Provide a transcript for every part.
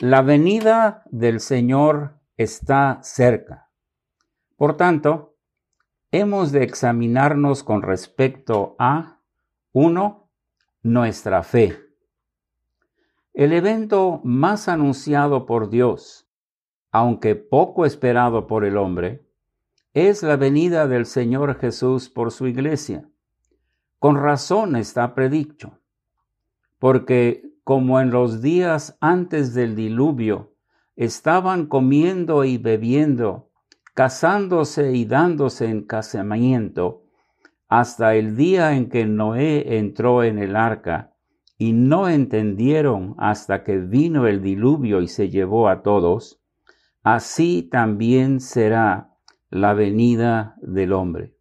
La venida del Señor está cerca. Por tanto, hemos de examinarnos con respecto a, uno, nuestra fe. El evento más anunciado por Dios, aunque poco esperado por el hombre, es la venida del Señor Jesús por su iglesia. Con razón está predicho, porque como en los días antes del diluvio, estaban comiendo y bebiendo, casándose y dándose en casamiento, hasta el día en que Noé entró en el arca, y no entendieron hasta que vino el diluvio y se llevó a todos, así también será la venida del hombre.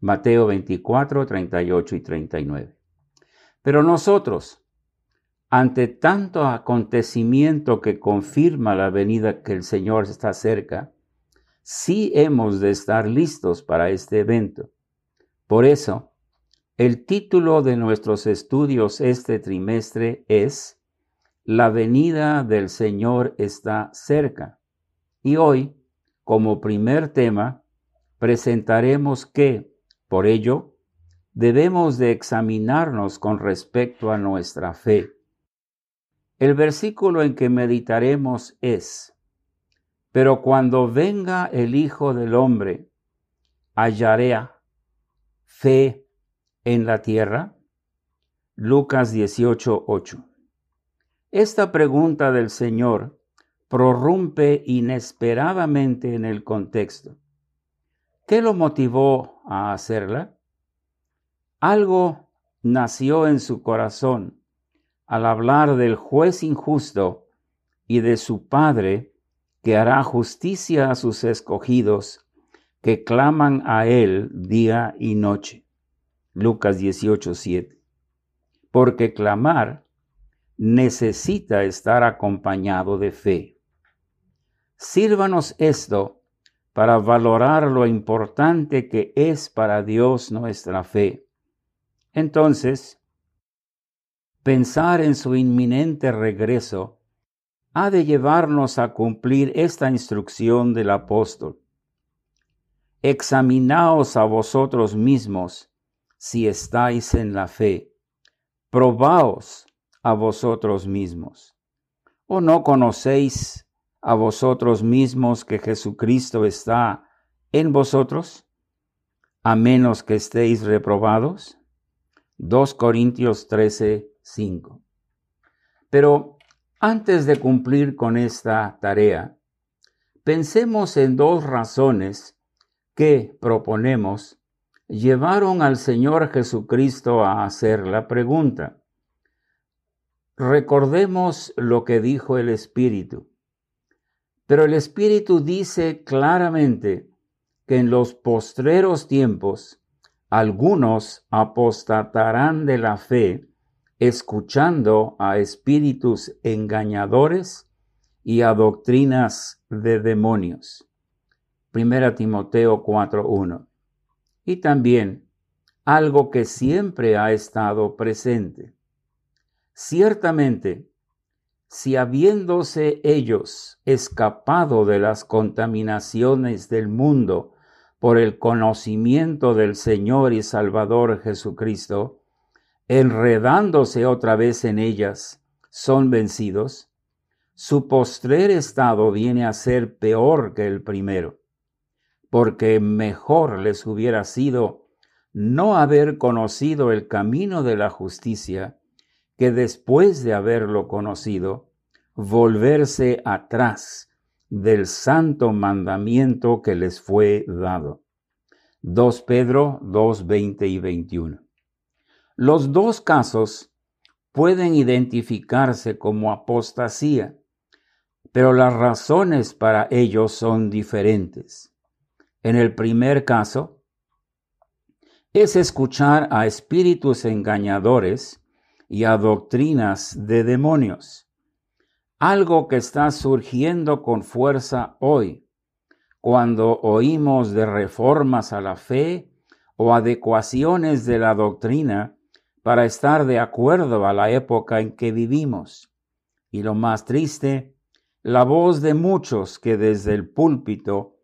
Mateo 24, 38 y 39. Pero nosotros, ante tanto acontecimiento que confirma la venida que el Señor está cerca, sí hemos de estar listos para este evento. Por eso, el título de nuestros estudios este trimestre es La venida del Señor está cerca. Y hoy, como primer tema, presentaremos que, por ello, debemos de examinarnos con respecto a nuestra fe. El versículo en que meditaremos es, pero cuando venga el Hijo del Hombre, hallaré fe en la tierra. Lucas 18:8. Esta pregunta del Señor prorrumpe inesperadamente en el contexto. ¿Qué lo motivó a hacerla? Algo nació en su corazón al hablar del juez injusto y de su Padre que hará justicia a sus escogidos que claman a Él día y noche. Lucas 18:7. Porque clamar necesita estar acompañado de fe. Sírvanos esto para valorar lo importante que es para Dios nuestra fe. Entonces, Pensar en su inminente regreso ha de llevarnos a cumplir esta instrucción del apóstol. Examinaos a vosotros mismos si estáis en la fe. Probaos a vosotros mismos. ¿O no conocéis a vosotros mismos que Jesucristo está en vosotros? A menos que estéis reprobados. 2 Corintios 13, 5. Pero antes de cumplir con esta tarea, pensemos en dos razones que proponemos llevaron al Señor Jesucristo a hacer la pregunta. Recordemos lo que dijo el Espíritu. Pero el Espíritu dice claramente que en los postreros tiempos algunos apostatarán de la fe escuchando a espíritus engañadores y a doctrinas de demonios. Primera Timoteo 4:1. Y también algo que siempre ha estado presente. Ciertamente, si habiéndose ellos escapado de las contaminaciones del mundo por el conocimiento del Señor y Salvador Jesucristo, enredándose otra vez en ellas, son vencidos, su postrer estado viene a ser peor que el primero, porque mejor les hubiera sido no haber conocido el camino de la justicia, que después de haberlo conocido, volverse atrás del santo mandamiento que les fue dado. 2 Pedro 2, 20 y 21. Los dos casos pueden identificarse como apostasía, pero las razones para ello son diferentes. En el primer caso, es escuchar a espíritus engañadores y a doctrinas de demonios, algo que está surgiendo con fuerza hoy, cuando oímos de reformas a la fe o adecuaciones de la doctrina para estar de acuerdo a la época en que vivimos. Y lo más triste la voz de muchos que desde el púlpito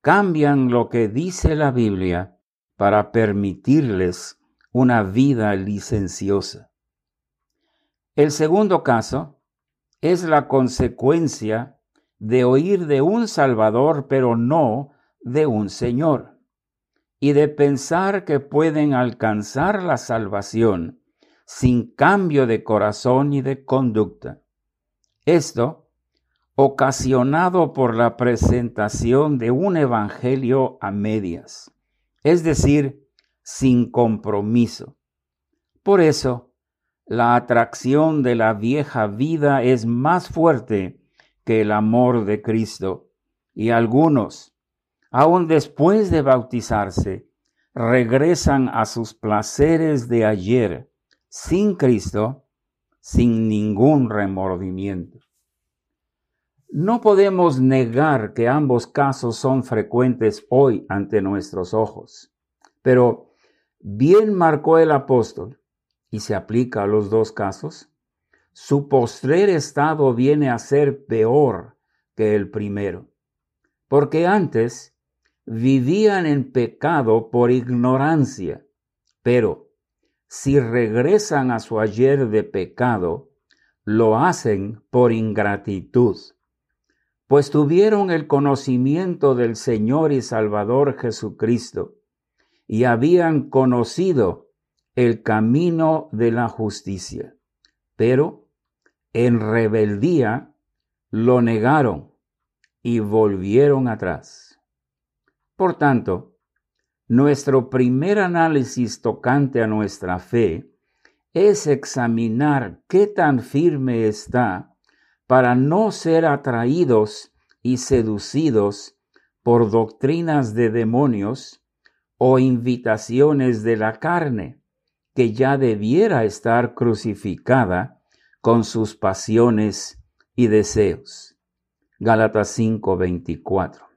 cambian lo que dice la Biblia para permitirles una vida licenciosa. El segundo caso es la consecuencia de oír de un Salvador, pero no de un Señor, y de pensar que pueden alcanzar la salvación sin cambio de corazón y de conducta. Esto, ocasionado por la presentación de un evangelio a medias, es decir, sin compromiso. Por eso, la atracción de la vieja vida es más fuerte que el amor de Cristo, y algunos, aun después de bautizarse, regresan a sus placeres de ayer, sin Cristo, sin ningún remordimiento. No podemos negar que ambos casos son frecuentes hoy ante nuestros ojos, pero bien marcó el apóstol, y se aplica a los dos casos, su postrer estado viene a ser peor que el primero, porque antes vivían en pecado por ignorancia, pero si regresan a su ayer de pecado, lo hacen por ingratitud, pues tuvieron el conocimiento del Señor y Salvador Jesucristo, y habían conocido el camino de la justicia, pero en rebeldía lo negaron y volvieron atrás. Por tanto, nuestro primer análisis tocante a nuestra fe es examinar qué tan firme está para no ser atraídos y seducidos por doctrinas de demonios o invitaciones de la carne, que ya debiera estar crucificada con sus pasiones y deseos. Gálatas 5:24.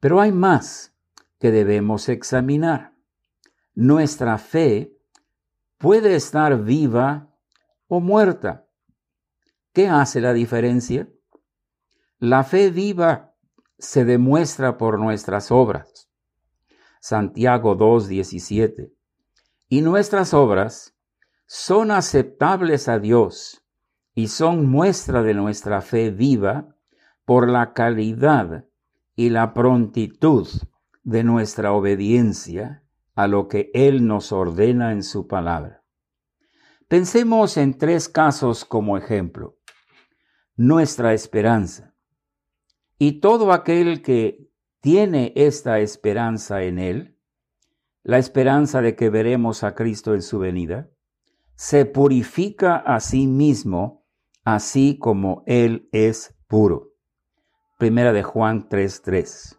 Pero hay más que debemos examinar. Nuestra fe puede estar viva o muerta. ¿Qué hace la diferencia? La fe viva se demuestra por nuestras obras. Santiago 2:17. Y nuestras obras son aceptables a Dios y son muestra de nuestra fe viva por la calidad y la prontitud de nuestra obediencia a lo que Él nos ordena en su palabra. Pensemos en tres casos como ejemplo. Nuestra esperanza. Y todo aquel que tiene esta esperanza en Él, la esperanza de que veremos a Cristo en su venida, se purifica a sí mismo, así como Él es puro. Primera de Juan 3:3,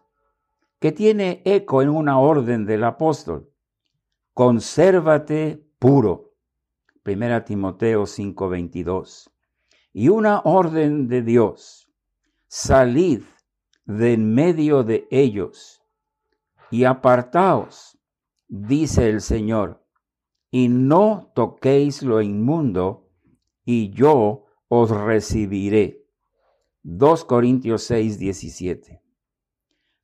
que tiene eco en una orden del apóstol. Consérvate puro. Primera Timoteo 5:22. Y una orden de Dios. Salid de en medio de ellos y apartaos, dice el Señor y no toquéis lo inmundo, y yo os recibiré. 2 Corintios 6, 17.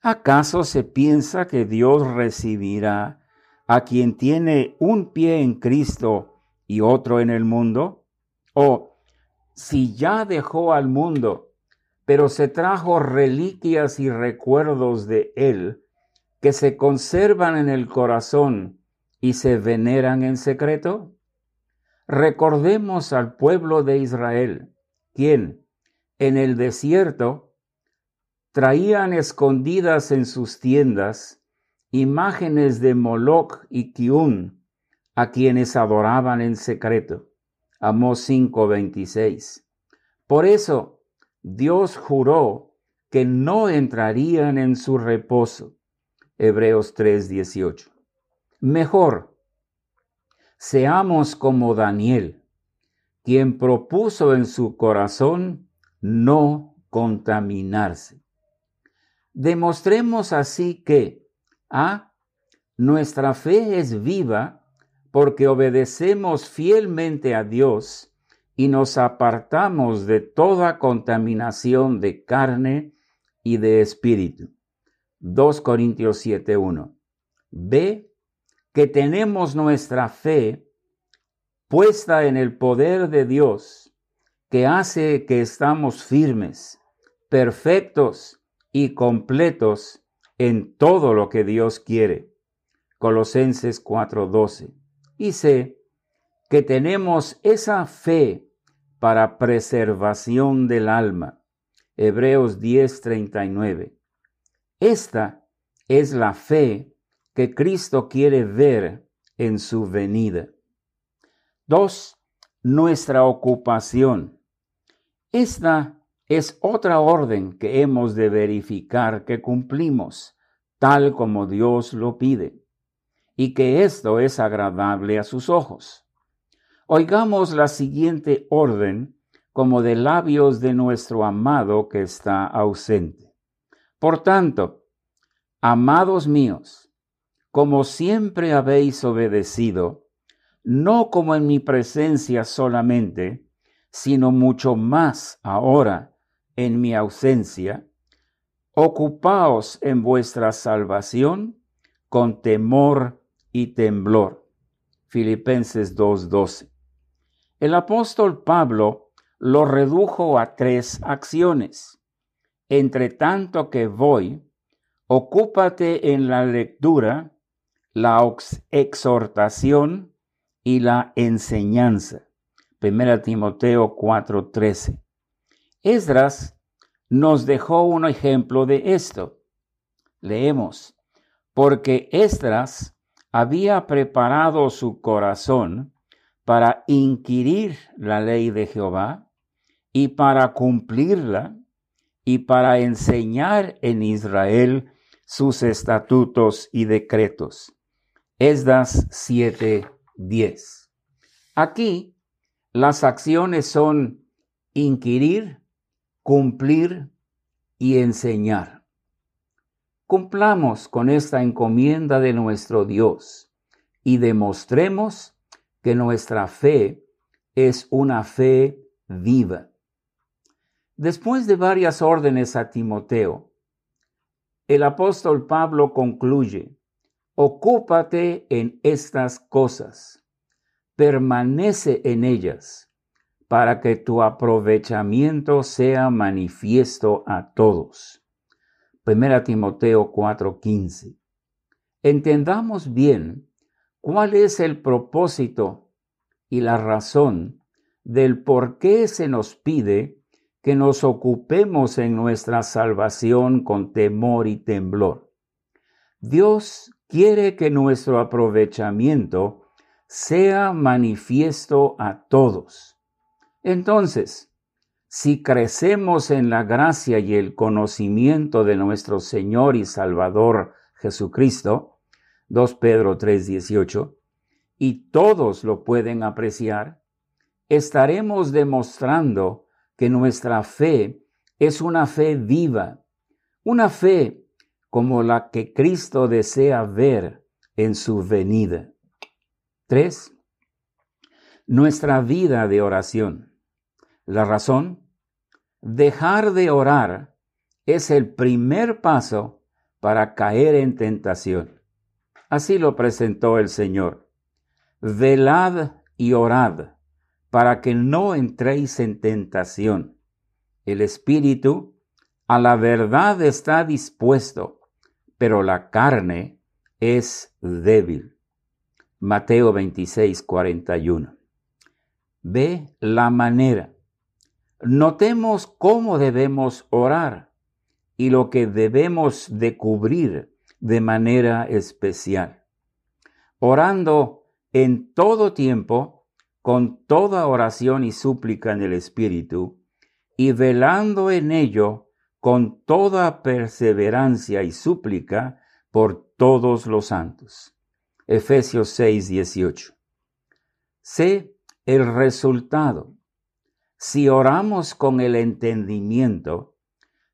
¿Acaso se piensa que Dios recibirá a quien tiene un pie en Cristo y otro en el mundo? ¿O si ya dejó al mundo, pero se trajo reliquias y recuerdos de él que se conservan en el corazón y se veneran en secreto? Recordemos al pueblo de Israel, quien en el desierto traían escondidas en sus tiendas imágenes de Moloch y Kiun, a quienes adoraban en secreto. Amós 5:26. Por eso Dios juró que no entrarían en su reposo. Hebreos 3:18. Mejor, seamos como Daniel, quien propuso en su corazón no contaminarse. Demostremos así que A. Nuestra fe es viva porque obedecemos fielmente a Dios y nos apartamos de toda contaminación de carne y de espíritu. 2 Corintios 7:1. Ve que tenemos nuestra fe puesta en el poder de Dios, que hace que estamos firmes, perfectos y completos en todo lo que Dios quiere. Colosenses 4:12. Y sé que tenemos esa fe para preservación del alma. Hebreos 10:39. Esta es la fe que Cristo quiere ver en su venida. 2. Nuestra ocupación. Esta es otra orden que hemos de verificar que cumplimos, tal como Dios lo pide, y que esto es agradable a sus ojos. Oigamos la siguiente orden como de labios de nuestro amado que está ausente. Por tanto, amados míos, como siempre habéis obedecido, no como en mi presencia solamente, sino mucho más ahora en mi ausencia, ocupaos en vuestra salvación con temor y temblor. Filipenses 2:12. El apóstol Pablo lo redujo a tres acciones. Entre tanto que voy, ocúpate en la lectura, la exhortación y la enseñanza. 1 Timoteo 4:13. Esdras nos dejó un ejemplo de esto. Leemos, porque Esdras había preparado su corazón para inquirir la ley de Jehová y para cumplirla y para enseñar en Israel sus estatutos y decretos. Esdras 7:10. Aquí las acciones son inquirir, cumplir y enseñar. Cumplamos con esta encomienda de nuestro Dios y demostremos que nuestra fe es una fe viva. Después de varias órdenes a Timoteo, el apóstol Pablo concluye, ocúpate en estas cosas, permanece en ellas, para que tu aprovechamiento sea manifiesto a todos. 1 Timoteo 4:15. Entendamos bien cuál es el propósito y la razón del por qué se nos pide que nos ocupemos en nuestra salvación con temor y temblor. Dios quiere que nuestro aprovechamiento sea manifiesto a todos. Entonces, si crecemos en la gracia y el conocimiento de nuestro Señor y Salvador Jesucristo, 2 Pedro 3:18, y todos lo pueden apreciar, estaremos demostrando que nuestra fe es una fe viva, una fe como la que Cristo desea ver en su venida. 3. Nuestra vida de oración. La razón, dejar de orar es el primer paso para caer en tentación. Así lo presentó el Señor. Velad y orad para que no entréis en tentación. El espíritu a la verdad está dispuesto, pero la carne es débil. Mateo 26, 41. Ve la manera. Notemos cómo debemos orar y lo que debemos de cubrir de manera especial, orando en todo tiempo, con toda oración y súplica en el Espíritu, y velando en ello con toda perseverancia y súplica por todos los santos. Efesios 6, 18. Sé el resultado. Si oramos con el entendimiento,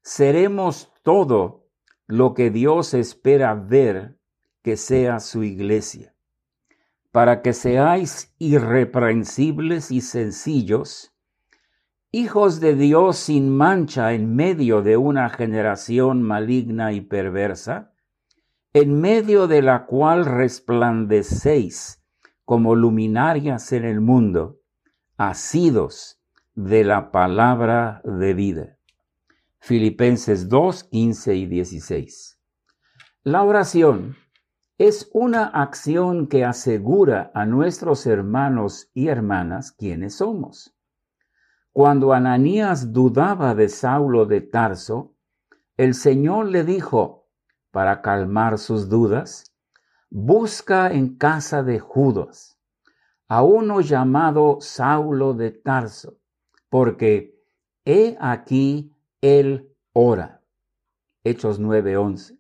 seremos todo lo que Dios espera ver que sea su iglesia, para que seáis irreprensibles y sencillos, hijos de Dios sin mancha en medio de una generación maligna y perversa, en medio de la cual resplandecéis como luminarias en el mundo, asidos de la palabra de vida. Filipenses 2, 15 y 16. La oración es una acción que asegura a nuestros hermanos y hermanas quiénes somos. Cuando Ananías dudaba de Saulo de Tarso, el Señor le dijo, para calmar sus dudas, busca en casa de Judas a uno llamado Saulo de Tarso, porque he aquí él ora. Hechos 9:11.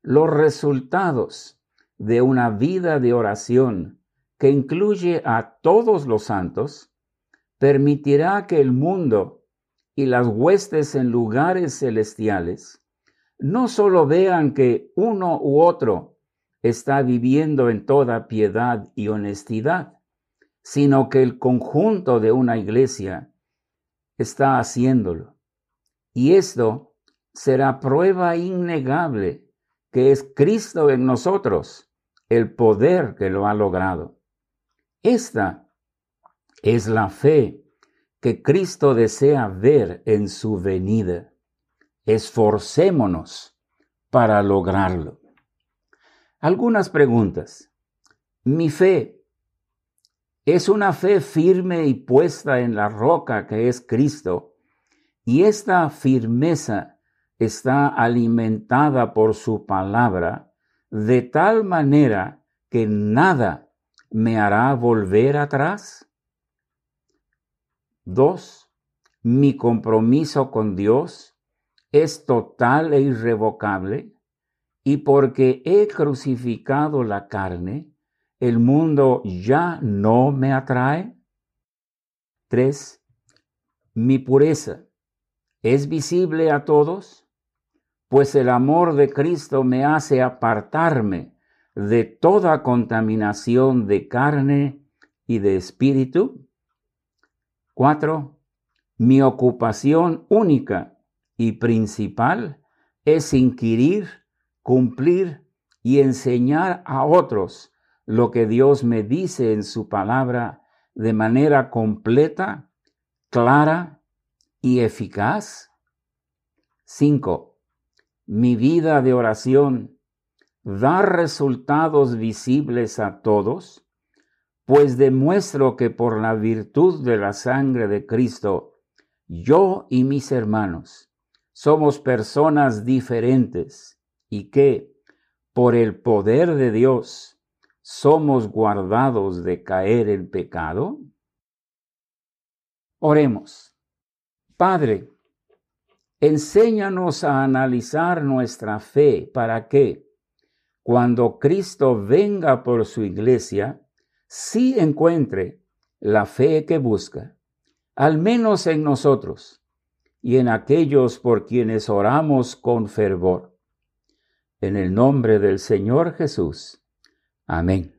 Los resultados de una vida de oración que incluye a todos los santos permitirá que el mundo y las huestes en lugares celestiales no solo vean que uno u otro está viviendo en toda piedad y honestidad, sino que el conjunto de una iglesia está haciéndolo. Y esto será prueba innegable que es Cristo en nosotros el poder que lo ha logrado. Esta es la fe que Cristo desea ver en su venida. Esforcémonos para lograrlo. Algunas preguntas. Mi fe es una fe firme y puesta en la roca que es Cristo, y esta firmeza está alimentada por su palabra de tal manera que nada me hará volver atrás. Dos, mi compromiso con Dios es total e irrevocable y porque he crucificado la carne, el mundo ya no me atrae. Tres, mi pureza es visible a todos, pues el amor de Cristo me hace apartarme de toda contaminación de carne y de espíritu. Cuatro, mi ocupación única y principal es inquirir, cumplir y enseñar a otros lo que Dios me dice en su palabra de manera completa, clara y eficaz. Cinco, mi vida de oración da resultados visibles a todos pues demuestro que por la virtud de la sangre de Cristo, yo y mis hermanos somos personas diferentes y que, por el poder de Dios, somos guardados de caer en pecado? Oremos. Padre, enséñanos a analizar nuestra fe para que, cuando Cristo venga por su iglesia, sí encuentre la fe que busca, al menos en nosotros y en aquellos por quienes oramos con fervor. En el nombre del Señor Jesús. Amén.